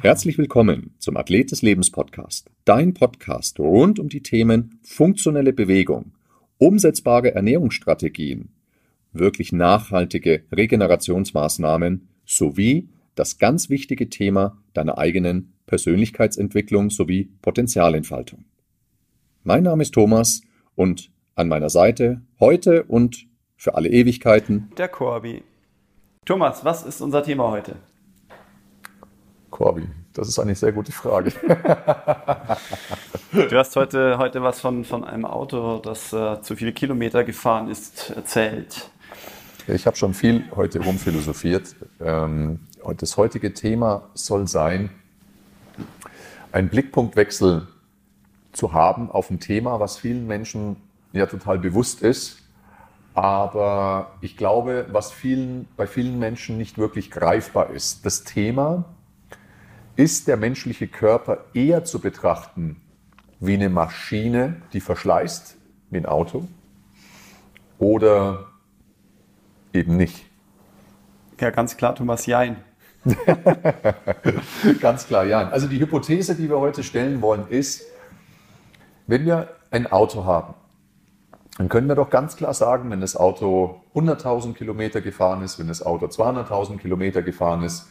Herzlich willkommen zum Athlet des Lebens Podcast, dein Podcast rund um die Themen funktionelle Bewegung, umsetzbare Ernährungsstrategien, wirklich nachhaltige Regenerationsmaßnahmen sowie das ganz wichtige Thema deiner eigenen Persönlichkeitsentwicklung sowie Potenzialentfaltung. Mein Name ist Thomas und an meiner Seite heute und für alle Ewigkeiten der Corby. Thomas, was ist unser Thema heute? Corby, das ist eine sehr gute Frage. du hast heute, heute was von, von einem Auto, das äh, zu viele Kilometer gefahren ist, erzählt. Ich habe schon viel heute rumphilosophiert. Ähm, das heutige Thema soll sein, einen Blickpunktwechsel zu haben auf ein Thema, was vielen Menschen ja total bewusst ist, aber ich glaube, was vielen, bei vielen Menschen nicht wirklich greifbar ist. Das Thema, ist der menschliche Körper eher zu betrachten wie eine Maschine, die verschleißt, wie ein Auto, oder eben nicht? Ja, ganz klar, Thomas Jein. ganz klar, ja. Also die Hypothese, die wir heute stellen wollen, ist, wenn wir ein Auto haben, dann können wir doch ganz klar sagen, wenn das Auto 100.000 Kilometer gefahren ist, wenn das Auto 200.000 Kilometer gefahren ist,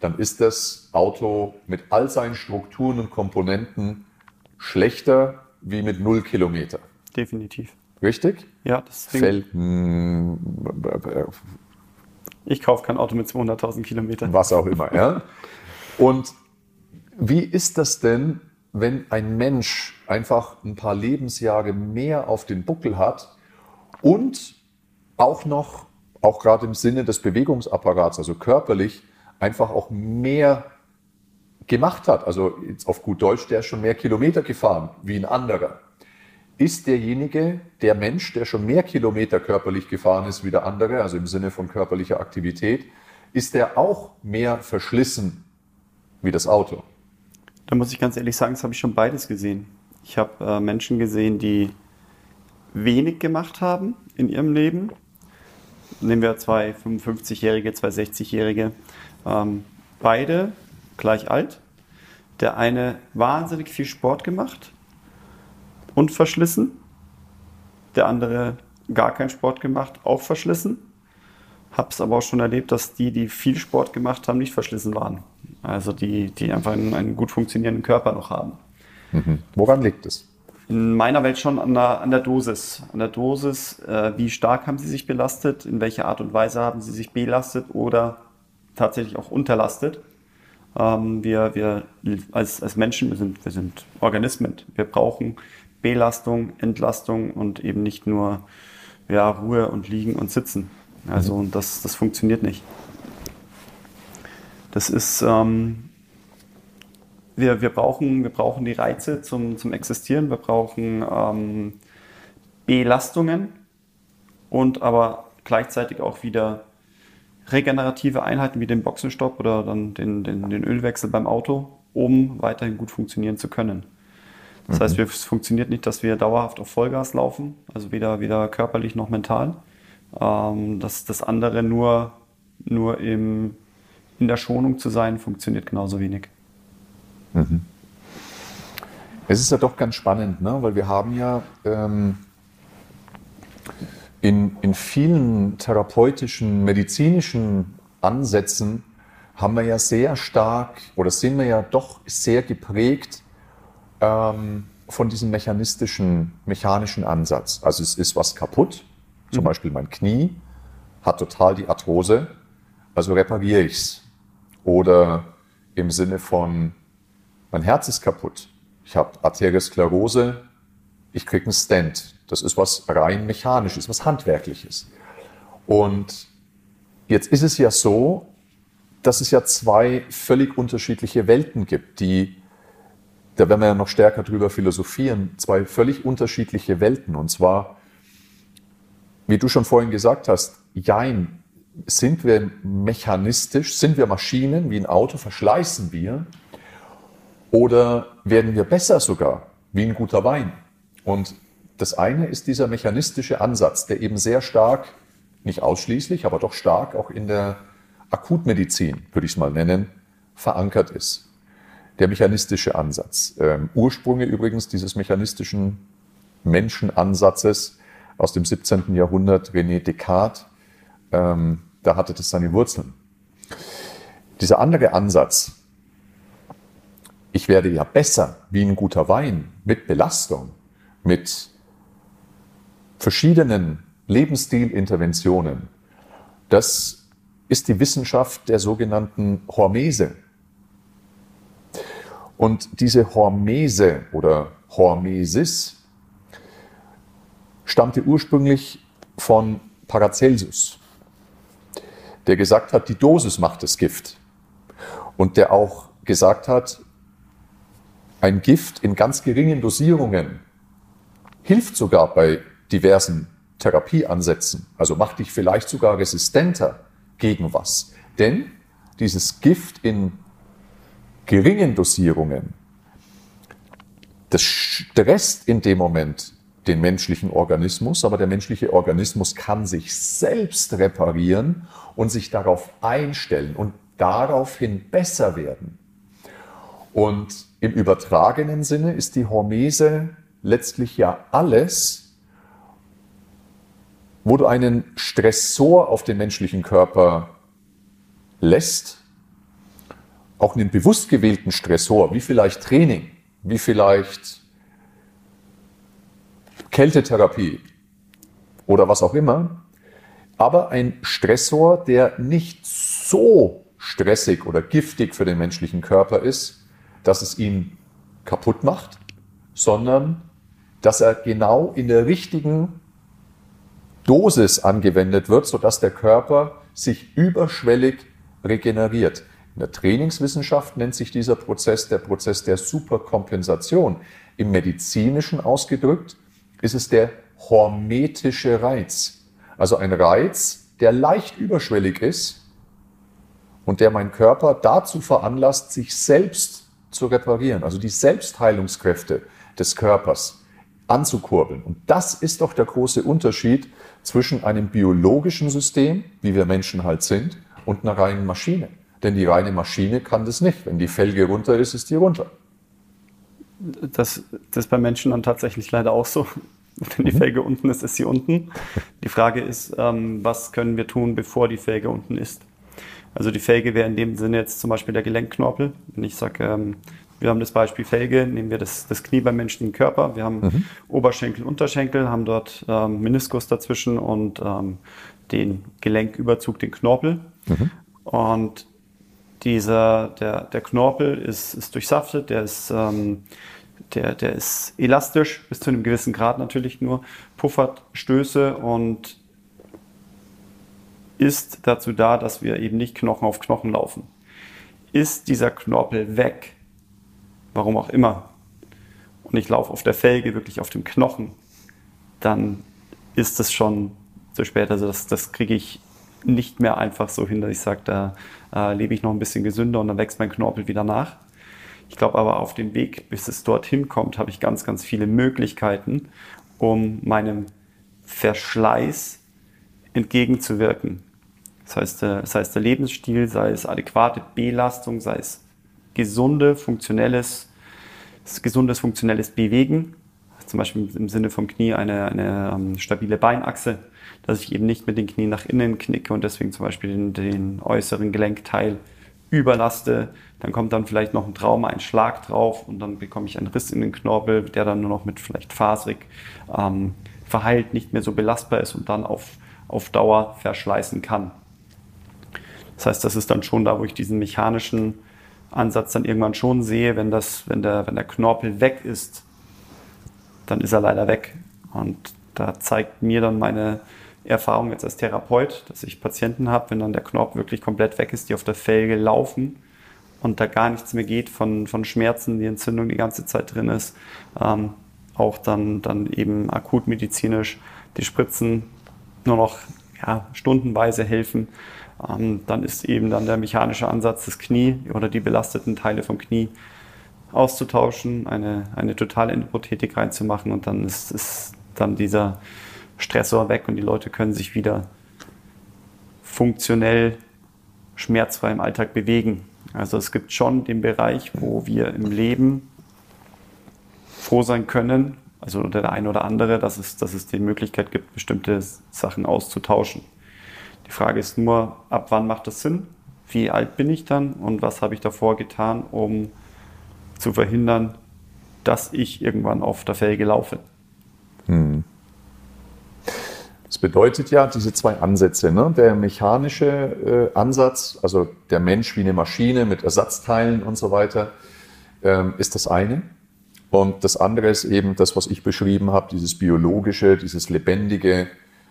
dann ist das Auto mit all seinen Strukturen und Komponenten schlechter wie mit 0 Kilometer. Definitiv. Richtig? Ja, deswegen. Fällt, hm, ich kaufe kein Auto mit 200.000 Kilometern. Was auch immer, ja. Und wie ist das denn, wenn ein Mensch einfach ein paar Lebensjahre mehr auf den Buckel hat und auch noch, auch gerade im Sinne des Bewegungsapparats, also körperlich, einfach auch mehr gemacht hat. Also jetzt auf gut Deutsch, der ist schon mehr Kilometer gefahren wie ein anderer. Ist derjenige, der Mensch, der schon mehr Kilometer körperlich gefahren ist wie der andere, also im Sinne von körperlicher Aktivität, ist der auch mehr verschlissen wie das Auto? Da muss ich ganz ehrlich sagen, das habe ich schon beides gesehen. Ich habe äh, Menschen gesehen, die wenig gemacht haben in ihrem Leben. Nehmen wir zwei 55-Jährige, zwei 60-Jährige, ähm, beide gleich alt. Der eine wahnsinnig viel Sport gemacht und verschlissen. Der andere gar keinen Sport gemacht, auch verschlissen. Hab's aber auch schon erlebt, dass die, die viel Sport gemacht haben, nicht verschlissen waren. Also die, die einfach einen, einen gut funktionierenden Körper noch haben. Mhm. Woran liegt es? In meiner Welt schon an der, an der Dosis. An der Dosis, äh, wie stark haben sie sich belastet, in welcher Art und Weise haben sie sich belastet oder tatsächlich auch unterlastet. Ähm, wir, wir als, als Menschen, wir sind, wir sind Organismen. Wir brauchen Belastung, Entlastung und eben nicht nur ja, Ruhe und Liegen und Sitzen. Also mhm. das, das funktioniert nicht. Das ist, ähm, wir, wir, brauchen, wir brauchen die Reize zum, zum Existieren, wir brauchen ähm, Belastungen und aber gleichzeitig auch wieder regenerative Einheiten wie den Boxenstopp oder dann den, den, den Ölwechsel beim Auto, um weiterhin gut funktionieren zu können. Das mhm. heißt, es funktioniert nicht, dass wir dauerhaft auf Vollgas laufen, also weder, weder körperlich noch mental. Ähm, das, das andere nur, nur im, in der Schonung zu sein, funktioniert genauso wenig. Mhm. Es ist ja doch ganz spannend, ne? weil wir haben ja ähm, in, in vielen therapeutischen, medizinischen Ansätzen haben wir ja sehr stark oder sind wir ja doch sehr geprägt ähm, von diesem mechanistischen, mechanischen Ansatz. Also es ist was kaputt, zum mhm. Beispiel mein Knie hat total die Arthrose, also repariere ich es. Oder im Sinne von, mein Herz ist kaputt, ich habe Arteriosklerose, ich kriege einen Stent. Das ist was rein mechanisches, was handwerkliches. Und jetzt ist es ja so, dass es ja zwei völlig unterschiedliche Welten gibt, die, da werden wir ja noch stärker drüber philosophieren, zwei völlig unterschiedliche Welten. Und zwar, wie du schon vorhin gesagt hast, jein, sind wir mechanistisch, sind wir Maschinen wie ein Auto, verschleißen wir? Oder werden wir besser sogar? wie ein guter Wein. Und das eine ist dieser mechanistische Ansatz, der eben sehr stark, nicht ausschließlich, aber doch stark auch in der Akutmedizin, würde ich es mal nennen, verankert ist. Der mechanistische Ansatz. Ähm, Ursprünge übrigens dieses mechanistischen Menschenansatzes aus dem 17. Jahrhundert, René Descartes, ähm, da hatte das seine Wurzeln. Dieser andere Ansatz, ich werde ja besser wie ein guter Wein mit Belastung, mit verschiedenen Lebensstilinterventionen, das ist die Wissenschaft der sogenannten Hormese. Und diese Hormese oder Hormesis stammte ursprünglich von Paracelsus, der gesagt hat, die Dosis macht das Gift. Und der auch gesagt hat, ein Gift in ganz geringen Dosierungen hilft sogar bei diversen Therapieansätzen. Also macht dich vielleicht sogar resistenter gegen was. Denn dieses Gift in geringen Dosierungen, das stresst in dem Moment den menschlichen Organismus, aber der menschliche Organismus kann sich selbst reparieren und sich darauf einstellen und daraufhin besser werden. Und im übertragenen Sinne ist die Hormese letztlich ja alles, wo du einen Stressor auf den menschlichen Körper lässt, auch einen bewusst gewählten Stressor, wie vielleicht Training, wie vielleicht Kältetherapie oder was auch immer, aber ein Stressor, der nicht so stressig oder giftig für den menschlichen Körper ist, dass es ihn kaputt macht, sondern dass er genau in der richtigen Dosis angewendet wird, sodass der Körper sich überschwellig regeneriert. In der Trainingswissenschaft nennt sich dieser Prozess der Prozess der Superkompensation. Im medizinischen ausgedrückt ist es der hormetische Reiz. Also ein Reiz, der leicht überschwellig ist und der meinen Körper dazu veranlasst, sich selbst zu reparieren. Also die Selbstheilungskräfte des Körpers anzukurbeln. Und das ist doch der große Unterschied zwischen einem biologischen System, wie wir Menschen halt sind, und einer reinen Maschine. Denn die reine Maschine kann das nicht. Wenn die Felge runter ist, ist die runter. Das, das ist bei Menschen dann tatsächlich leider auch so. Wenn die mhm. Felge unten ist, ist sie unten. Die Frage ist, ähm, was können wir tun, bevor die Felge unten ist? Also die Felge wäre in dem Sinne jetzt zum Beispiel der Gelenkknorpel. Wenn ich sage, ähm, wir haben das Beispiel Felge, nehmen wir das, das Knie beim menschlichen Körper. Wir haben mhm. Oberschenkel, Unterschenkel, haben dort ähm, Meniskus dazwischen und ähm, den Gelenküberzug, den Knorpel. Mhm. Und dieser, der, der Knorpel ist, ist durchsaftet, der ist, ähm, der, der ist elastisch, bis zu einem gewissen Grad natürlich nur, puffert Stöße und ist dazu da, dass wir eben nicht Knochen auf Knochen laufen. Ist dieser Knorpel weg, warum auch immer, und ich laufe auf der Felge wirklich auf dem Knochen, dann ist es schon zu spät. Also das, das kriege ich nicht mehr einfach so hin, dass ich sage, da äh, lebe ich noch ein bisschen gesünder und dann wächst mein Knorpel wieder nach. Ich glaube aber auf dem Weg, bis es dorthin kommt, habe ich ganz, ganz viele Möglichkeiten, um meinem Verschleiß entgegenzuwirken. Das heißt, äh, das heißt der Lebensstil, sei es adäquate Belastung, sei es gesunde, funktionelles, gesundes, funktionelles Bewegen, zum Beispiel im Sinne vom Knie eine, eine ähm, stabile Beinachse, dass ich eben nicht mit den Knien nach innen knicke und deswegen zum Beispiel den, den äußeren Gelenkteil überlaste. Dann kommt dann vielleicht noch ein Trauma, ein Schlag drauf und dann bekomme ich einen Riss in den Knorpel, der dann nur noch mit vielleicht fasrig ähm, verheilt, nicht mehr so belastbar ist und dann auf, auf Dauer verschleißen kann. Das heißt, das ist dann schon da, wo ich diesen mechanischen Ansatz dann irgendwann schon sehe, wenn, das, wenn, der, wenn der Knorpel weg ist, dann ist er leider weg. Und da zeigt mir dann meine Erfahrung jetzt als Therapeut, dass ich Patienten habe, wenn dann der Knorpel wirklich komplett weg ist, die auf der Felge laufen und da gar nichts mehr geht von, von Schmerzen, die Entzündung die ganze Zeit drin ist, ähm, auch dann, dann eben akut medizinisch die Spritzen nur noch ja, stundenweise helfen. Ähm, dann ist eben dann der mechanische Ansatz das Knie oder die belasteten Teile vom Knie auszutauschen, eine, eine totale Endoprothetik reinzumachen und dann ist, ist dann dieser Stressor weg und die Leute können sich wieder funktionell schmerzfrei im Alltag bewegen. Also es gibt schon den Bereich, wo wir im Leben froh sein können, also der eine oder andere, dass es, dass es die Möglichkeit gibt, bestimmte Sachen auszutauschen. Die Frage ist nur, ab wann macht das Sinn? Wie alt bin ich dann und was habe ich davor getan, um zu verhindern, dass ich irgendwann auf der Felge laufe? Hm. Das bedeutet ja, diese zwei Ansätze, ne? der mechanische äh, Ansatz, also der Mensch wie eine Maschine mit Ersatzteilen und so weiter, ähm, ist das eine. Und das andere ist eben das, was ich beschrieben habe, dieses biologische, dieses lebendige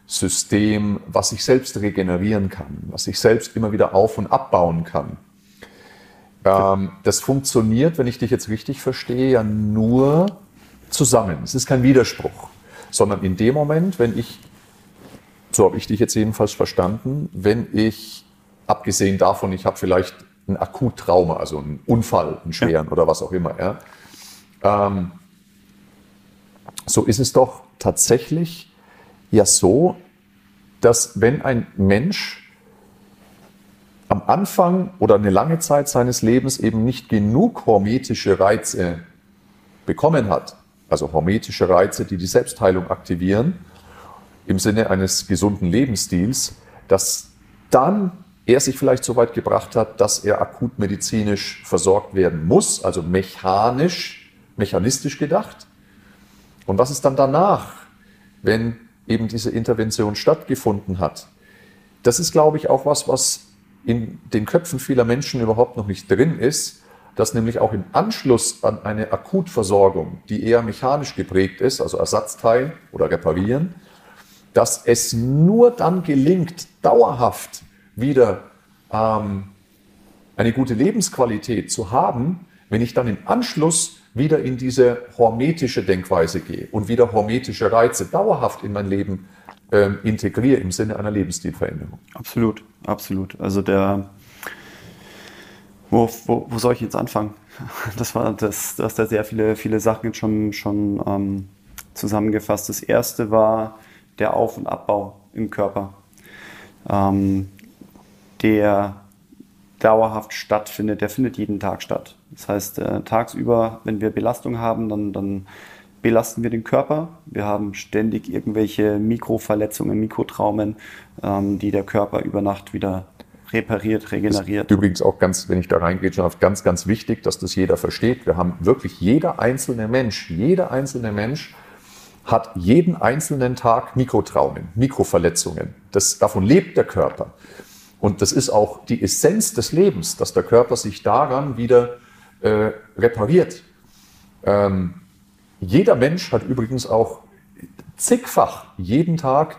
System, was sich selbst regenerieren kann, was sich selbst immer wieder auf und abbauen kann. Ähm, das funktioniert, wenn ich dich jetzt richtig verstehe, ja nur zusammen. Es ist kein Widerspruch, sondern in dem Moment, wenn ich so habe ich dich jetzt jedenfalls verstanden. Wenn ich, abgesehen davon, ich habe vielleicht ein Akuttrauma, also einen Unfall, einen schweren ja. oder was auch immer, ja, ähm, so ist es doch tatsächlich ja so, dass wenn ein Mensch am Anfang oder eine lange Zeit seines Lebens eben nicht genug hormetische Reize bekommen hat, also hormetische Reize, die die Selbstheilung aktivieren, im Sinne eines gesunden Lebensstils, dass dann er sich vielleicht so weit gebracht hat, dass er akut medizinisch versorgt werden muss, also mechanisch, mechanistisch gedacht. Und was ist dann danach, wenn eben diese Intervention stattgefunden hat? Das ist, glaube ich, auch was, was in den Köpfen vieler Menschen überhaupt noch nicht drin ist, dass nämlich auch im Anschluss an eine Akutversorgung, die eher mechanisch geprägt ist, also Ersatzteil oder reparieren, dass es nur dann gelingt, dauerhaft wieder ähm, eine gute Lebensqualität zu haben, wenn ich dann im Anschluss wieder in diese hormetische Denkweise gehe und wieder hormetische Reize dauerhaft in mein Leben ähm, integriere im Sinne einer Lebensstilveränderung. Absolut, absolut. Also der, wo, wo, wo soll ich jetzt anfangen? Das war das, du da sehr viele, viele Sachen jetzt schon, schon ähm, zusammengefasst. Das erste war, der Auf- und Abbau im Körper, ähm, der dauerhaft stattfindet, der findet jeden Tag statt. Das heißt, äh, tagsüber, wenn wir Belastung haben, dann, dann belasten wir den Körper. Wir haben ständig irgendwelche Mikroverletzungen, Mikrotraumen, ähm, die der Körper über Nacht wieder repariert, regeneriert. übrigens auch ganz, wenn ich da reingehe, schon ganz, ganz wichtig, dass das jeder versteht. Wir haben wirklich jeder einzelne Mensch, jeder einzelne Mensch hat jeden einzelnen Tag Mikrotraumen, Mikroverletzungen. Das, davon lebt der Körper. Und das ist auch die Essenz des Lebens, dass der Körper sich daran wieder äh, repariert. Ähm, jeder Mensch hat übrigens auch zigfach jeden Tag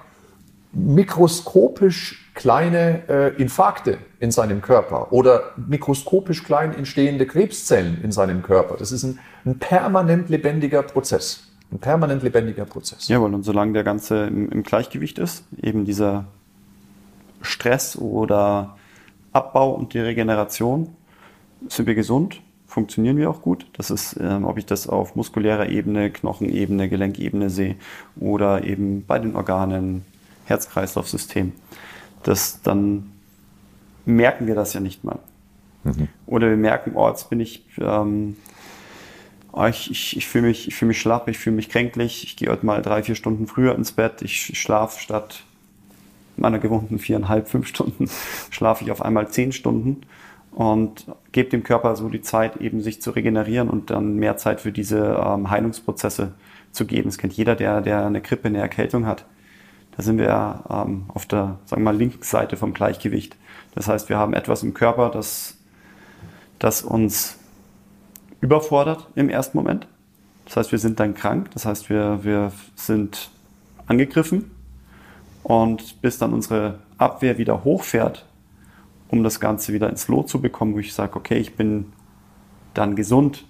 mikroskopisch kleine äh, Infarkte in seinem Körper oder mikroskopisch klein entstehende Krebszellen in seinem Körper. Das ist ein, ein permanent lebendiger Prozess. Ein permanent lebendiger Prozess. Jawohl, und solange der Ganze im, im Gleichgewicht ist, eben dieser Stress oder Abbau und die Regeneration, sind wir gesund, funktionieren wir auch gut. Das ist, ähm, ob ich das auf muskulärer Ebene, Knochenebene, Gelenkebene sehe oder eben bei den Organen, Herz-Kreislauf-System. Das, dann merken wir das ja nicht mal. Mhm. Oder wir merken, oh, jetzt bin ich ähm, oh, ich, ich, ich fühle mich, fühl mich schlapp, ich fühle mich kränklich, ich gehe heute mal drei, vier Stunden früher ins Bett, ich schlafe statt meiner gewohnten viereinhalb, fünf Stunden, schlafe ich auf einmal zehn Stunden und gebe dem Körper so die Zeit, eben sich zu regenerieren und dann mehr Zeit für diese ähm, Heilungsprozesse zu geben. Das kennt jeder, der, der eine Grippe, eine Erkältung hat. Da sind wir ähm, auf der, sagen wir mal, linken Seite vom Gleichgewicht. Das heißt, wir haben etwas im Körper, das, das uns überfordert im ersten Moment. Das heißt, wir sind dann krank, das heißt, wir, wir sind angegriffen und bis dann unsere Abwehr wieder hochfährt, um das Ganze wieder ins Lot zu bekommen, wo ich sage, okay, ich bin dann gesund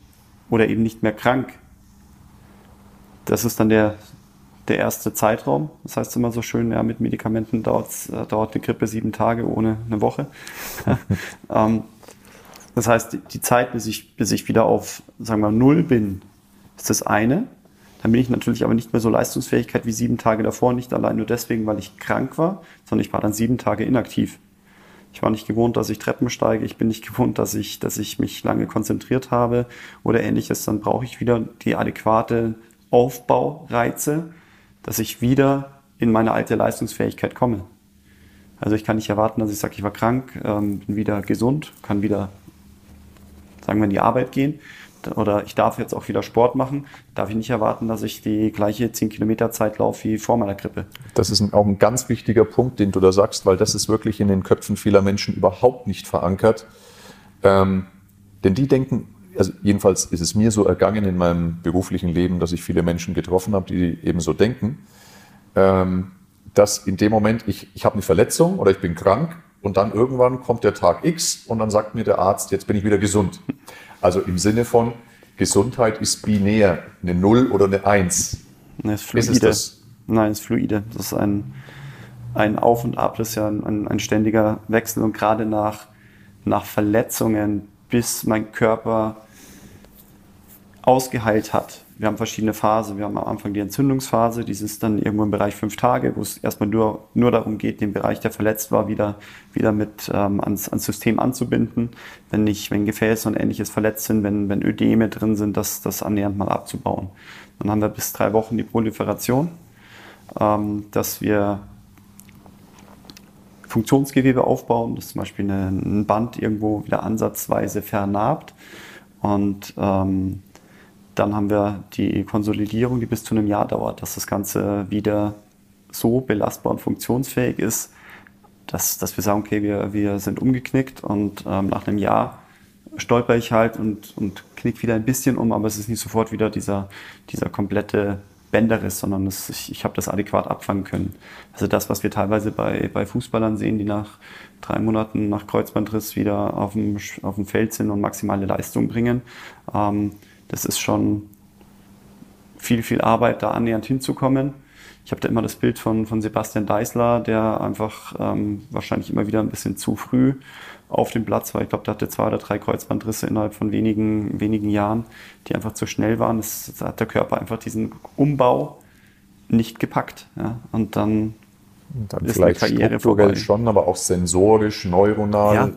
oder eben nicht mehr krank. Das ist dann der, der erste Zeitraum. Das heißt immer so schön, ja, mit Medikamenten dauert, äh, dauert eine Grippe sieben Tage ohne eine Woche. ähm, Das heißt, die Zeit, bis ich, bis ich wieder auf, sagen wir, Null bin, ist das eine. Dann bin ich natürlich aber nicht mehr so Leistungsfähigkeit wie sieben Tage davor, nicht allein nur deswegen, weil ich krank war, sondern ich war dann sieben Tage inaktiv. Ich war nicht gewohnt, dass ich Treppen steige. Ich bin nicht gewohnt, dass ich, dass ich mich lange konzentriert habe oder ähnliches. Dann brauche ich wieder die adäquate Aufbaureize, dass ich wieder in meine alte Leistungsfähigkeit komme. Also ich kann nicht erwarten, dass ich sage, ich war krank, ähm, bin wieder gesund, kann wieder, sagen wir, in die Arbeit gehen oder ich darf jetzt auch wieder Sport machen, darf ich nicht erwarten, dass ich die gleiche 10 Kilometer Zeit laufe wie vor meiner Grippe. Das ist auch ein ganz wichtiger Punkt, den du da sagst, weil das ist wirklich in den Köpfen vieler Menschen überhaupt nicht verankert. Ähm, denn die denken, also jedenfalls ist es mir so ergangen in meinem beruflichen Leben, dass ich viele Menschen getroffen habe, die eben so denken, ähm, dass in dem Moment ich, ich habe eine Verletzung oder ich bin krank und dann irgendwann kommt der Tag X und dann sagt mir der Arzt, jetzt bin ich wieder gesund. Also im Sinne von, Gesundheit ist binär, eine Null oder eine Eins. Ne, ist fluide. Ist es das? Nein, es ist fluide. Das ist ein, ein Auf und Ab, das ist ja ein, ein ständiger Wechsel und gerade nach, nach Verletzungen, bis mein Körper ausgeheilt hat, wir haben verschiedene Phasen. Wir haben am Anfang die Entzündungsphase, die ist dann irgendwo im Bereich fünf Tage, wo es erstmal nur, nur darum geht, den Bereich, der verletzt war, wieder, wieder mit ähm, ans, ans System anzubinden. Wenn nicht, wenn Gefäße und ähnliches verletzt sind, wenn, wenn Ödeme drin sind, das, das annähernd mal abzubauen. Dann haben wir bis drei Wochen die Proliferation, ähm, dass wir Funktionsgewebe aufbauen, dass zum Beispiel ein Band irgendwo wieder ansatzweise vernarbt und ähm, dann haben wir die Konsolidierung, die bis zu einem Jahr dauert, dass das Ganze wieder so belastbar und funktionsfähig ist, dass, dass wir sagen, okay, wir, wir sind umgeknickt und ähm, nach einem Jahr stolper ich halt und, und knick wieder ein bisschen um, aber es ist nicht sofort wieder dieser, dieser komplette Bänderriss, sondern es, ich, ich habe das adäquat abfangen können. Also das, was wir teilweise bei, bei Fußballern sehen, die nach drei Monaten nach Kreuzbandriss wieder auf dem, auf dem Feld sind und maximale Leistung bringen, ähm, das ist schon viel, viel Arbeit, da annähernd hinzukommen. Ich habe da immer das Bild von, von Sebastian Deißler, der einfach ähm, wahrscheinlich immer wieder ein bisschen zu früh auf dem Platz war. Ich glaube, der hatte zwei oder drei Kreuzbandrisse innerhalb von wenigen, wenigen Jahren, die einfach zu schnell waren. Das, das hat der Körper einfach diesen Umbau nicht gepackt. Ja? Und dann, Und dann ist vielleicht eine Karriere strukturell vorbei. schon, aber auch sensorisch, neuronal. Ja,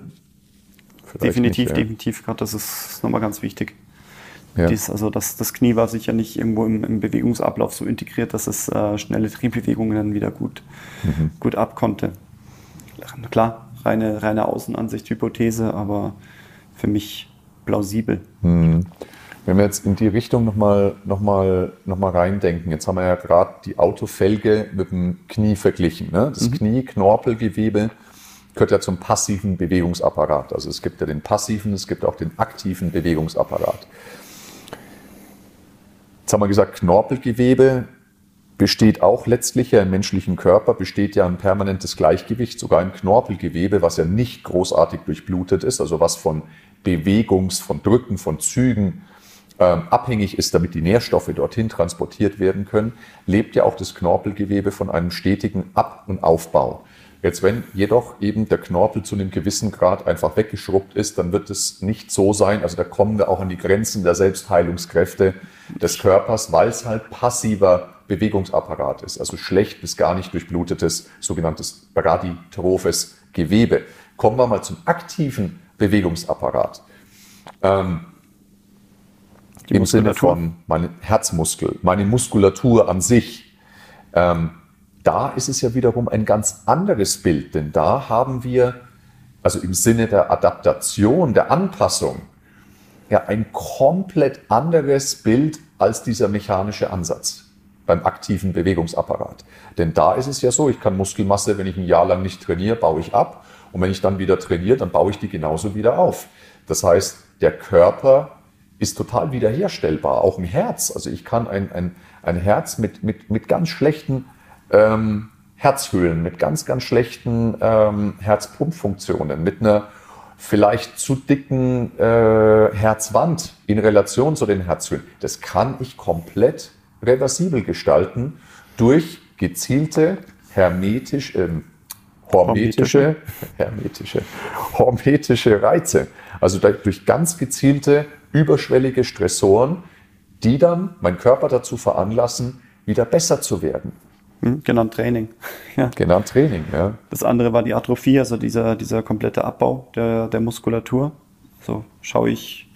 definitiv, nicht, ja. definitiv. Gerade das ist nochmal ganz wichtig. Ja. Dies, also das, das Knie war sicher nicht irgendwo im, im Bewegungsablauf so integriert, dass es äh, schnelle Drehbewegungen dann wieder gut, mhm. gut abkonnte. Klar, reine, reine Außenansicht, Hypothese, aber für mich plausibel. Mhm. Wenn wir jetzt in die Richtung nochmal noch mal, noch mal reindenken, jetzt haben wir ja gerade die Autofelge mit dem Knie verglichen. Ne? Das mhm. Knie, Knorpelgewebe, gehört ja zum passiven Bewegungsapparat. Also es gibt ja den passiven, es gibt auch den aktiven Bewegungsapparat. Jetzt haben wir gesagt, Knorpelgewebe besteht auch letztlich ja im menschlichen Körper, besteht ja ein permanentes Gleichgewicht, sogar im Knorpelgewebe, was ja nicht großartig durchblutet ist, also was von Bewegungs-, von Drücken, von Zügen ähm, abhängig ist, damit die Nährstoffe dorthin transportiert werden können, lebt ja auch das Knorpelgewebe von einem stetigen Ab- und Aufbau. Jetzt, wenn jedoch eben der Knorpel zu einem gewissen Grad einfach weggeschrubbt ist, dann wird es nicht so sein. Also da kommen wir auch an die Grenzen der Selbstheilungskräfte des Körpers, weil es halt passiver Bewegungsapparat ist, also schlecht bis gar nicht durchblutetes sogenanntes braditrophes Gewebe. Kommen wir mal zum aktiven Bewegungsapparat. Ähm, Im Sinne von meinem Herzmuskel, meine Muskulatur an sich. Ähm, da ist es ja wiederum ein ganz anderes Bild, denn da haben wir, also im Sinne der Adaptation, der Anpassung, ja ein komplett anderes Bild als dieser mechanische Ansatz beim aktiven Bewegungsapparat. Denn da ist es ja so, ich kann Muskelmasse, wenn ich ein Jahr lang nicht trainiere, baue ich ab. Und wenn ich dann wieder trainiere, dann baue ich die genauso wieder auf. Das heißt, der Körper ist total wiederherstellbar, auch ein Herz. Also ich kann ein, ein, ein Herz mit, mit, mit ganz schlechten ähm, Herzhöhlen, mit ganz, ganz schlechten ähm, Herzpumpfunktionen, mit einer vielleicht zu dicken äh, Herzwand in Relation zu den Herzhöhlen. Das kann ich komplett reversibel gestalten durch gezielte, hermetisch, äh, hormetische, hermetische, hormetische Reize. Also durch ganz gezielte, überschwellige Stressoren, die dann meinen Körper dazu veranlassen, wieder besser zu werden. Hm, genannt Training. Ja. Genannt Training, ja. Das andere war die Atrophie, also dieser, dieser komplette Abbau der, der Muskulatur. So schaue ich,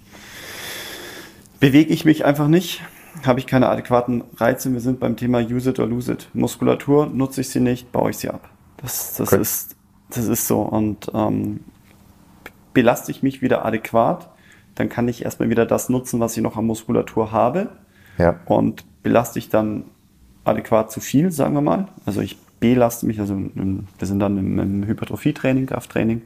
bewege ich mich einfach nicht, habe ich keine adäquaten Reize. Wir sind beim Thema Use it or lose it. Muskulatur nutze ich sie nicht, baue ich sie ab. Das, das, okay. ist, das ist so. Und ähm, belaste ich mich wieder adäquat, dann kann ich erstmal wieder das nutzen, was ich noch an Muskulatur habe. Ja. Und belaste ich dann adäquat zu viel, sagen wir mal. Also ich belaste mich, also im, wir sind dann im, im Hypertrophietraining, Krafttraining,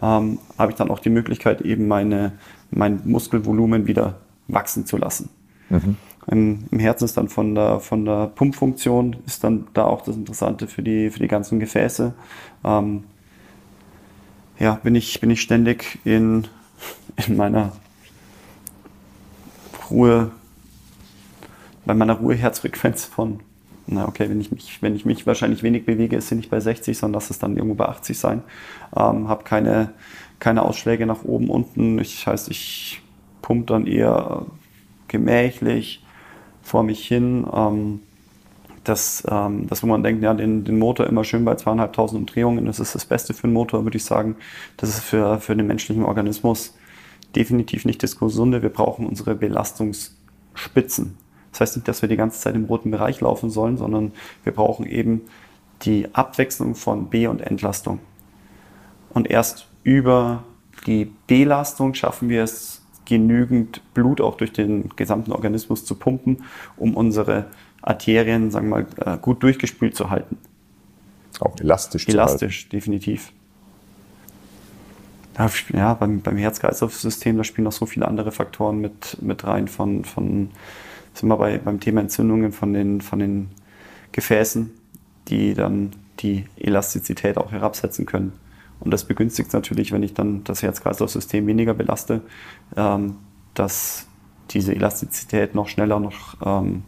ähm, habe ich dann auch die Möglichkeit, eben meine, mein Muskelvolumen wieder wachsen zu lassen. Mhm. Im, Im, Herzen ist dann von der, von der Pumpfunktion ist dann da auch das Interessante für die, für die ganzen Gefäße. Ähm, ja, bin ich, bin ich ständig in, in meiner Ruhe, bei meiner Ruheherzfrequenz von, na okay, wenn ich mich, wenn ich mich wahrscheinlich wenig bewege, ist sie nicht bei 60, sondern lass es dann irgendwo bei 80 sein. Ähm, habe keine, keine Ausschläge nach oben, unten. Ich heißt, ich pumpe dann eher gemächlich vor mich hin. Ähm, das, ähm, das, wo man denkt, ja, den, den Motor immer schön bei zweieinhalbtausend Umdrehungen, das ist das Beste für einen Motor, würde ich sagen. Das ist für, für den menschlichen Organismus definitiv nicht das Gesunde. Wir brauchen unsere Belastungsspitzen. Das heißt nicht, dass wir die ganze Zeit im roten Bereich laufen sollen, sondern wir brauchen eben die Abwechslung von B- und Entlastung. Und erst über die Belastung schaffen wir es, genügend Blut auch durch den gesamten Organismus zu pumpen, um unsere Arterien, sagen wir mal, äh, gut durchgespült zu halten. Auch elastisch. Elastisch, zu halten. definitiv. Ja, beim, beim Herz-Kreislauf-System, da spielen noch so viele andere Faktoren mit, mit rein, von, von sind wir bei, beim Thema Entzündungen von den, von den Gefäßen, die dann die Elastizität auch herabsetzen können. Und das begünstigt natürlich, wenn ich dann das Herz-Kreislauf-System weniger belaste, ähm, dass diese Elastizität noch schneller, noch, ähm,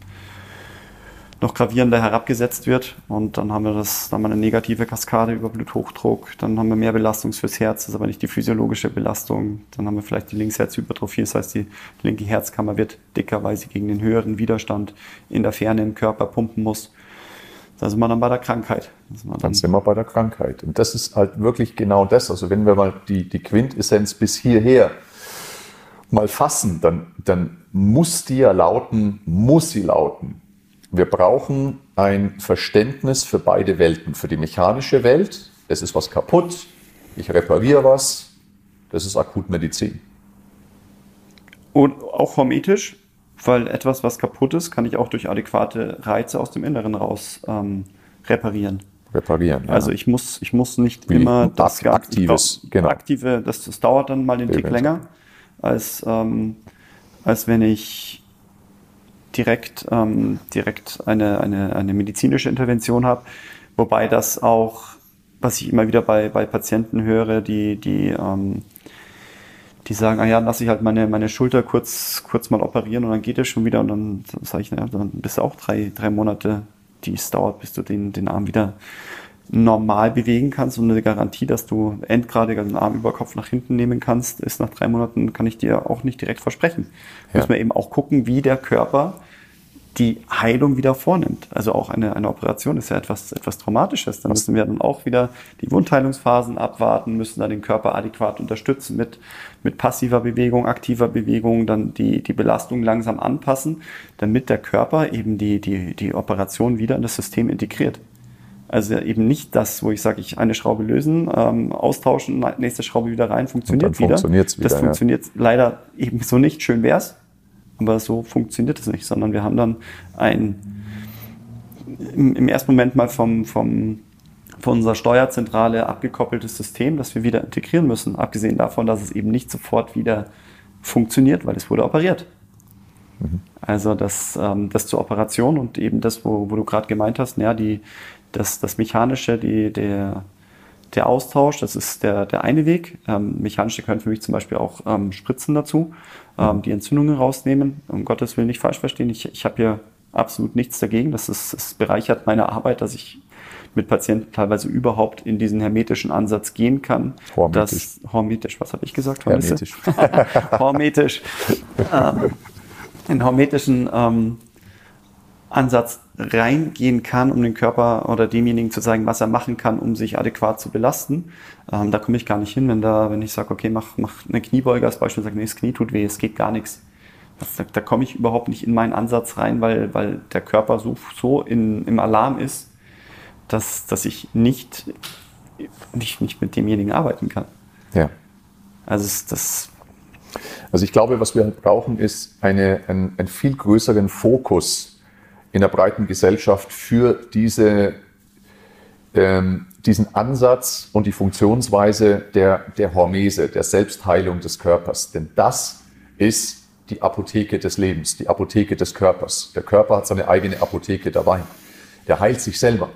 noch gravierender herabgesetzt wird. Und dann haben wir das, dann haben wir eine negative Kaskade über Bluthochdruck, dann haben wir mehr Belastung fürs Herz, das ist aber nicht die physiologische Belastung. Dann haben wir vielleicht die Linksherzhypertrophie, das heißt, die linke Herzkammer wird dicker, weil sie gegen den höheren Widerstand in der Ferne im Körper pumpen muss. Da sind wir dann bei der Krankheit. Dann, dann, sind wir bei der Krankheit. Und das ist halt wirklich genau das. Also wenn wir mal die, die Quintessenz bis hierher mal fassen, dann, dann muss die ja lauten, muss sie lauten. Wir brauchen ein Verständnis für beide Welten. Für die mechanische Welt, es ist was kaputt, ich repariere was, das ist Akutmedizin. Und auch hormetisch, weil etwas, was kaputt ist, kann ich auch durch adäquate Reize aus dem Inneren raus ähm, reparieren. Reparieren. Ja. Also ich muss, ich muss nicht Wie immer das aktives, genau. aktive, das, das dauert dann mal den Tick länger, als, ähm, als wenn ich direkt, ähm, direkt eine, eine, eine medizinische Intervention habe. Wobei das auch, was ich immer wieder bei, bei Patienten höre, die, die ähm, die sagen, ah ja, lass ich halt meine, meine Schulter kurz, kurz mal operieren und dann geht es schon wieder und dann sage ich, naja, dann bist du auch drei, drei Monate, die es dauert, bis du den, den Arm wieder normal bewegen kannst und eine Garantie, dass du endgradig den Arm über Kopf nach hinten nehmen kannst, ist nach drei Monaten, kann ich dir auch nicht direkt versprechen. Ja. Müssen wir eben auch gucken, wie der Körper die Heilung wieder vornimmt. Also auch eine, eine Operation ist ja etwas, etwas Traumatisches. Da müssen wir dann auch wieder die Wundheilungsphasen abwarten, müssen dann den Körper adäquat unterstützen mit, mit passiver Bewegung, aktiver Bewegung, dann die, die Belastung langsam anpassen, damit der Körper eben die, die, die Operation wieder in das System integriert. Also eben nicht das, wo ich sage, ich eine Schraube lösen, ähm, austauschen, nächste Schraube wieder rein, funktioniert wieder. Wieder. Das ja. funktioniert leider eben so nicht. Schön wär's, aber so funktioniert es nicht, sondern wir haben dann ein im, im ersten Moment mal vom, vom, von unserer Steuerzentrale abgekoppeltes System, das wir wieder integrieren müssen. Abgesehen davon, dass es eben nicht sofort wieder funktioniert, weil es wurde operiert. Mhm. Also das, ähm, das zur Operation und eben das, wo, wo du gerade gemeint hast, ja, die, das, das Mechanische, die, der, der Austausch, das ist der, der eine Weg. Ähm, mechanische können für mich zum Beispiel auch ähm, Spritzen dazu, ähm, die Entzündungen rausnehmen. Um Gottes Willen nicht falsch verstehen. Ich, ich habe hier absolut nichts dagegen. Das, ist, das bereichert meine Arbeit, dass ich mit Patienten teilweise überhaupt in diesen hermetischen Ansatz gehen kann. Hormetisch. Das, hormetisch, was habe ich gesagt? Hermetisch. hormetisch. ähm, in hormetischen ähm, Ansatz reingehen kann, um den Körper oder demjenigen zu sagen, was er machen kann, um sich adäquat zu belasten. Ähm, da komme ich gar nicht hin, wenn da, wenn ich sage, okay, mach, mach eine Kniebeuge als Beispiel, sage, nee, das Knie tut weh, es geht gar nichts. Das, da, da komme ich überhaupt nicht in meinen Ansatz rein, weil, weil der Körper so, so in, im Alarm ist, dass, dass ich nicht, nicht, nicht mit demjenigen arbeiten kann. Ja. Also das. Also ich glaube, was wir brauchen, ist eine, ein, einen viel größeren Fokus in der breiten Gesellschaft für diese, ähm, diesen Ansatz und die Funktionsweise der, der Hormese, der Selbstheilung des Körpers. Denn das ist die Apotheke des Lebens, die Apotheke des Körpers. Der Körper hat seine eigene Apotheke dabei. Der heilt sich selber,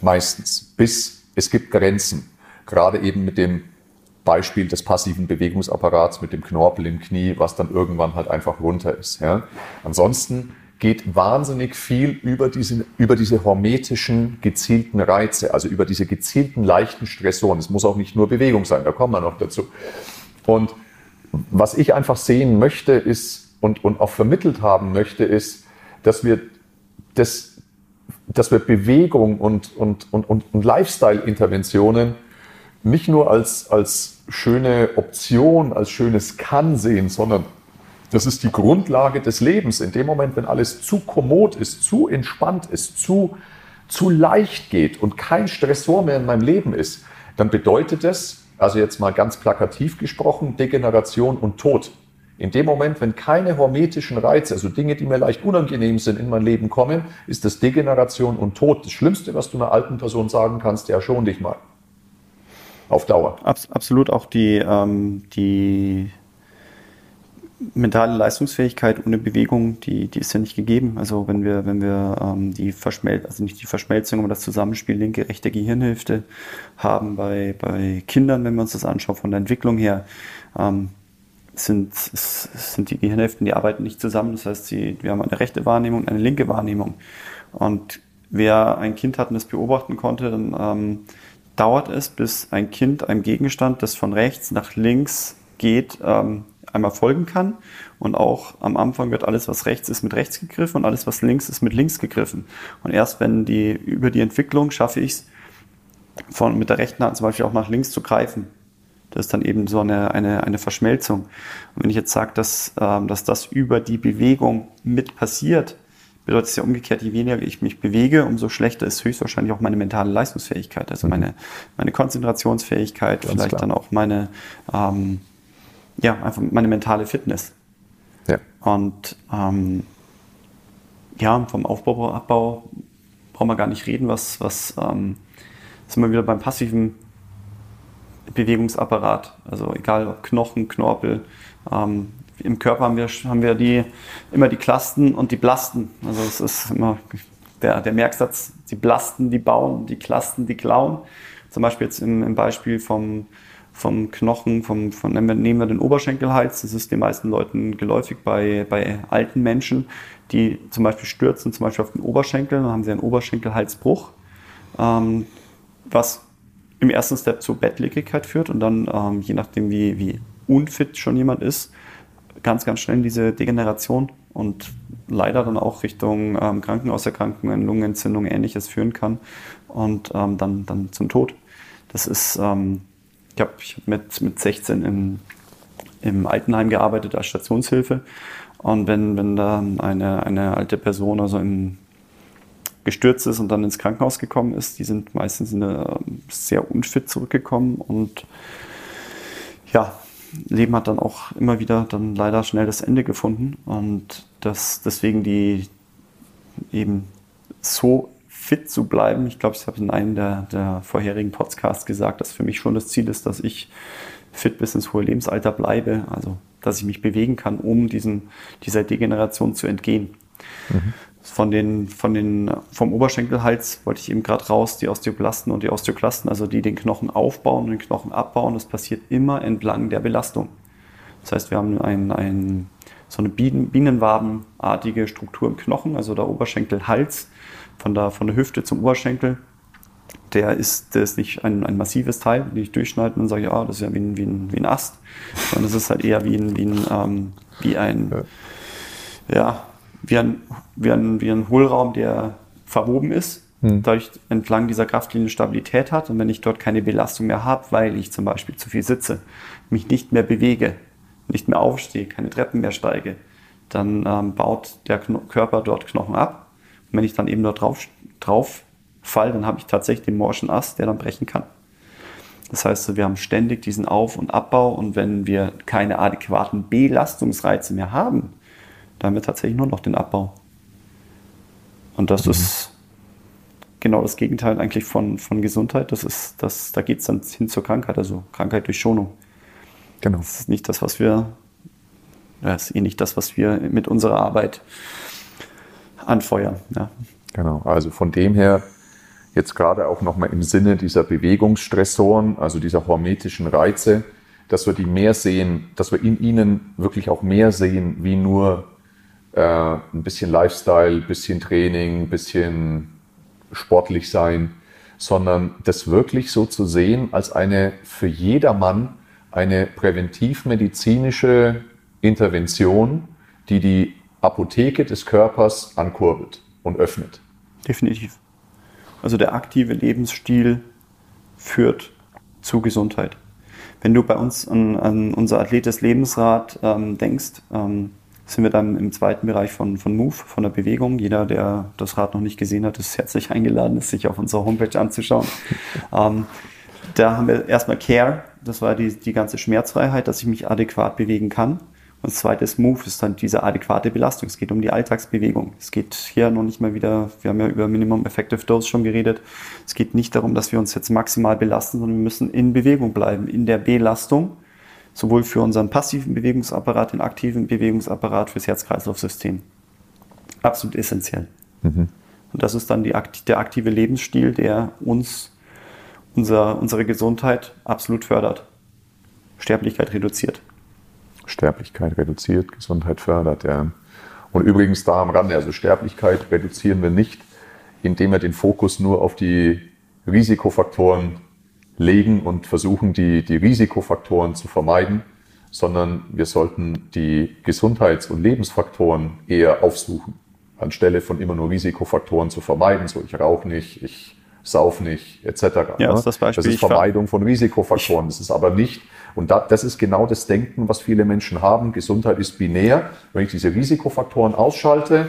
meistens, bis es gibt Grenzen. Gerade eben mit dem Beispiel des passiven Bewegungsapparats, mit dem Knorpel im Knie, was dann irgendwann halt einfach runter ist. Ja. Ansonsten geht wahnsinnig viel über diese, über diese hormetischen gezielten Reize, also über diese gezielten leichten Stressoren. Es muss auch nicht nur Bewegung sein, da kommen wir noch dazu. Und was ich einfach sehen möchte ist und, und auch vermittelt haben möchte, ist, dass wir, das, dass wir Bewegung und, und, und, und, und Lifestyle-Interventionen nicht nur als, als schöne Option, als schönes Kann sehen, sondern das ist die Grundlage des Lebens. In dem Moment, wenn alles zu kommod ist, zu entspannt ist, zu, zu leicht geht und kein Stressor mehr in meinem Leben ist, dann bedeutet es, also jetzt mal ganz plakativ gesprochen, Degeneration und Tod. In dem Moment, wenn keine hormetischen Reize, also Dinge, die mir leicht unangenehm sind, in mein Leben kommen, ist das Degeneration und Tod. Das Schlimmste, was du einer alten Person sagen kannst, ja, schon dich mal. Auf Dauer. Abs absolut auch die, ähm, die mentale Leistungsfähigkeit ohne Bewegung, die, die ist ja nicht gegeben. Also wenn wir, wenn wir ähm, die Verschmelzung, also nicht die Verschmelzung, aber das Zusammenspiel linke, rechte Gehirnhälfte haben bei, bei Kindern, wenn wir uns das anschauen, von der Entwicklung her, ähm, sind, sind die Gehirnhälften, die arbeiten nicht zusammen. Das heißt, sie, wir haben eine rechte Wahrnehmung und eine linke Wahrnehmung. Und wer ein Kind hat und das beobachten konnte, dann ähm, dauert es, bis ein Kind einem Gegenstand, das von rechts nach links geht, ähm, einmal folgen kann. Und auch am Anfang wird alles, was rechts ist, mit rechts gegriffen und alles, was links ist, mit links gegriffen. Und erst wenn die, über die Entwicklung schaffe ich es, von, mit der rechten Hand zum Beispiel auch nach links zu greifen. Das ist dann eben so eine, eine, eine Verschmelzung. Und wenn ich jetzt sage, dass, ähm, dass das über die Bewegung mit passiert, bedeutet es ja umgekehrt, je weniger ich mich bewege, umso schlechter ist höchstwahrscheinlich auch meine mentale Leistungsfähigkeit, also mhm. meine, meine Konzentrationsfähigkeit, Ganz vielleicht klar. dann auch meine, ähm, ja, einfach meine mentale Fitness. Ja. Und ähm, ja, vom Aufbau, Abbau brauchen wir gar nicht reden, was, was ähm, sind wir wieder beim passiven Bewegungsapparat. Also egal ob Knochen, Knorpel. Ähm, Im Körper haben wir, haben wir die, immer die Klasten und die Blasten. Also es ist immer der, der Merksatz, die Blasten, die bauen, die Klasten, die klauen. Zum Beispiel jetzt im, im Beispiel vom, vom Knochen, vom, von, nehmen wir den Oberschenkelhals, das ist den meisten Leuten geläufig bei, bei alten Menschen, die zum Beispiel stürzen, zum Beispiel auf den Oberschenkel, dann haben sie einen Oberschenkelhalsbruch, ähm, was im ersten Step zur Bettlägerigkeit führt. Und dann, ähm, je nachdem wie, wie unfit schon jemand ist, ganz, ganz schnell diese Degeneration und leider dann auch Richtung ähm, Krankenhauserkrankungen, Lungenentzündung, ähnliches führen kann und ähm, dann, dann zum Tod. Das ist ähm, ich habe ich hab mit, mit 16 im, im Altenheim gearbeitet als Stationshilfe. Und wenn, wenn dann eine, eine alte Person also im, gestürzt ist und dann ins Krankenhaus gekommen ist, die sind meistens eine, sehr unfit zurückgekommen und ja, Leben hat dann auch immer wieder dann leider schnell das Ende gefunden und das deswegen die eben so fit zu bleiben. Ich glaube, ich habe in einem der, der vorherigen Podcasts gesagt, dass für mich schon das Ziel ist, dass ich fit bis ins hohe Lebensalter bleibe, also dass ich mich bewegen kann, um diesen, dieser Degeneration zu entgehen. Mhm. Von den, von den, vom Oberschenkelhals wollte ich eben gerade raus, die Osteoblasten und die Osteoklasten, also die den Knochen aufbauen und den Knochen abbauen, das passiert immer entlang der Belastung. Das heißt, wir haben ein, ein, so eine Bienenwabenartige Struktur im Knochen, also der Oberschenkelhals von der, von der Hüfte zum Oberschenkel der ist, der ist nicht ein, ein massives Teil, den ich durchschneide und sage ah, das ist ja wie ein, wie ein, wie ein Ast, sondern es ist halt eher wie ein, wie ein, ähm, wie ein, ja. ja, wie ein, wie ein, wie ein Hohlraum, der verwoben ist, hm. dadurch entlang dieser Kraftlinie Stabilität hat und wenn ich dort keine Belastung mehr habe, weil ich zum Beispiel zu viel sitze, mich nicht mehr bewege, nicht mehr aufstehe, keine Treppen mehr steige, dann ähm, baut der Kno Körper dort Knochen ab. Wenn ich dann eben dort drauf, drauf fall, dann habe ich tatsächlich den morschen Ast, der dann brechen kann. Das heißt, wir haben ständig diesen Auf- und Abbau und wenn wir keine adäquaten Belastungsreize mehr haben, dann haben wir tatsächlich nur noch den Abbau. Und das mhm. ist genau das Gegenteil eigentlich von, von Gesundheit. Das ist, das, da geht es dann hin zur Krankheit, also Krankheit durch Schonung. Genau. Das ist nicht das, was wir, das ist eh nicht das, was wir mit unserer Arbeit anfeuern. Ja. Genau, also von dem her jetzt gerade auch nochmal im Sinne dieser Bewegungsstressoren, also dieser hormetischen Reize, dass wir die mehr sehen, dass wir in ihnen wirklich auch mehr sehen, wie nur äh, ein bisschen Lifestyle, bisschen Training, bisschen sportlich sein, sondern das wirklich so zu sehen als eine für jedermann eine präventivmedizinische Intervention, die die Apotheke des Körpers ankurbelt und öffnet. Definitiv. Also der aktive Lebensstil führt zu Gesundheit. Wenn du bei uns an, an unser Athlet des Lebensrad ähm, denkst, ähm, sind wir dann im zweiten Bereich von, von Move, von der Bewegung. Jeder, der das Rad noch nicht gesehen hat, ist herzlich eingeladen, es sich auf unserer Homepage anzuschauen. ähm, da haben wir erstmal Care, das war die, die ganze Schmerzfreiheit, dass ich mich adäquat bewegen kann. Und das zweite ist Move, ist dann diese adäquate Belastung. Es geht um die Alltagsbewegung. Es geht hier noch nicht mal wieder, wir haben ja über Minimum Effective Dose schon geredet. Es geht nicht darum, dass wir uns jetzt maximal belasten, sondern wir müssen in Bewegung bleiben, in der Belastung, sowohl für unseren passiven Bewegungsapparat, den aktiven Bewegungsapparat, fürs Herz-Kreislauf-System. Absolut essentiell. Mhm. Und das ist dann die, der aktive Lebensstil, der uns, unser, unsere Gesundheit absolut fördert. Sterblichkeit reduziert. Sterblichkeit reduziert, Gesundheit fördert. Ja. Und übrigens da am Rande, also Sterblichkeit reduzieren wir nicht, indem wir den Fokus nur auf die Risikofaktoren legen und versuchen, die, die Risikofaktoren zu vermeiden, sondern wir sollten die Gesundheits- und Lebensfaktoren eher aufsuchen, anstelle von immer nur Risikofaktoren zu vermeiden. So, ich rauche nicht, ich sauf nicht, etc. Ja, das, ist das, Beispiel. das ist Vermeidung von Risikofaktoren. Das ist aber nicht, und das ist genau das Denken, was viele Menschen haben. Gesundheit ist binär. Wenn ich diese Risikofaktoren ausschalte,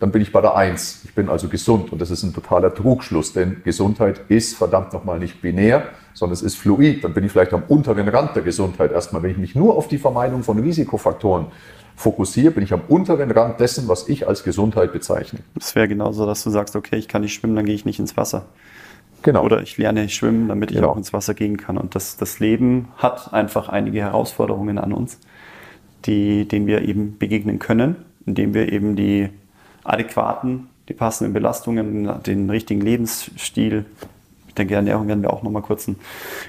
dann bin ich bei der Eins. Ich bin also gesund. Und das ist ein totaler Trugschluss, denn Gesundheit ist verdammt nochmal nicht binär, sondern es ist fluid. Dann bin ich vielleicht am unteren Rand der Gesundheit erstmal. Wenn ich mich nur auf die Vermeidung von Risikofaktoren fokussiere, bin ich am unteren Rand dessen, was ich als Gesundheit bezeichne. Es wäre genauso, dass du sagst, okay, ich kann nicht schwimmen, dann gehe ich nicht ins Wasser. Genau. Oder ich lerne schwimmen, damit ich genau. auch ins Wasser gehen kann. Und das, das Leben hat einfach einige Herausforderungen an uns, die, denen wir eben begegnen können, indem wir eben die adäquaten, die passenden Belastungen, den richtigen Lebensstil, ich denke, Ernährung werden wir auch nochmal kurz,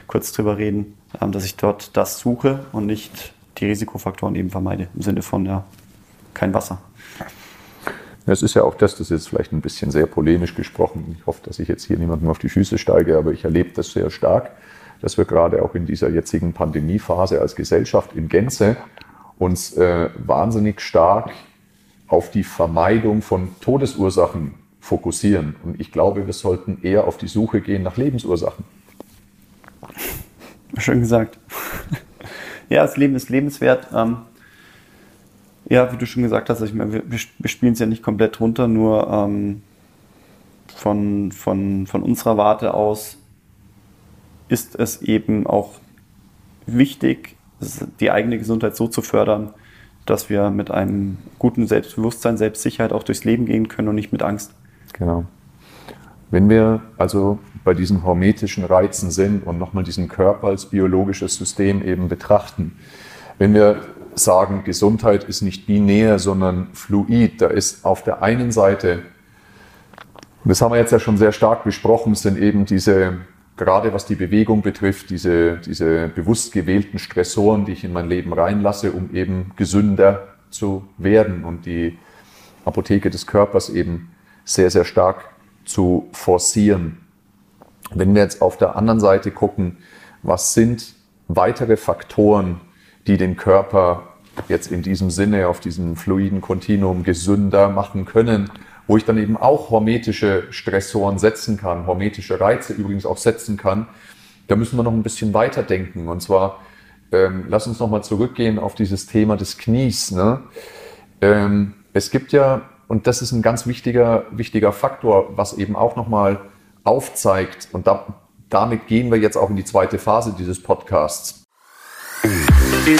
kurz drüber reden, ähm, dass ich dort das suche und nicht die Risikofaktoren eben vermeide, im Sinne von ja, kein Wasser. Es ist ja auch das, das ist jetzt vielleicht ein bisschen sehr polemisch gesprochen. Ich hoffe, dass ich jetzt hier niemandem auf die Füße steige, aber ich erlebe das sehr stark, dass wir gerade auch in dieser jetzigen Pandemiephase als Gesellschaft in Gänze uns äh, wahnsinnig stark auf die Vermeidung von Todesursachen fokussieren. Und ich glaube, wir sollten eher auf die Suche gehen nach Lebensursachen. Schön gesagt. Ja, das Leben ist lebenswert. Ähm, ja, wie du schon gesagt hast, ich meine, wir, wir spielen es ja nicht komplett runter, nur ähm, von, von, von unserer Warte aus ist es eben auch wichtig, die eigene Gesundheit so zu fördern, dass wir mit einem guten Selbstbewusstsein, Selbstsicherheit auch durchs Leben gehen können und nicht mit Angst. Genau. Wenn wir also bei diesen hormetischen Reizen sind und nochmal diesen Körper als biologisches System eben betrachten, wenn wir sagen, Gesundheit ist nicht binär, sondern fluid, da ist auf der einen Seite, das haben wir jetzt ja schon sehr stark besprochen, sind eben diese, gerade was die Bewegung betrifft, diese, diese bewusst gewählten Stressoren, die ich in mein Leben reinlasse, um eben gesünder zu werden und die Apotheke des Körpers eben sehr, sehr stark zu forcieren. Wenn wir jetzt auf der anderen Seite gucken, was sind weitere Faktoren, die den Körper jetzt in diesem Sinne auf diesem fluiden Kontinuum gesünder machen können, wo ich dann eben auch hormetische Stressoren setzen kann, hormetische Reize übrigens auch setzen kann, da müssen wir noch ein bisschen weiter denken. Und zwar, ähm, lass uns nochmal zurückgehen auf dieses Thema des Knies. Ne? Ähm, es gibt ja, und das ist ein ganz wichtiger, wichtiger Faktor, was eben auch nochmal aufzeigt. Und da, damit gehen wir jetzt auch in die zweite Phase dieses Podcasts. Musik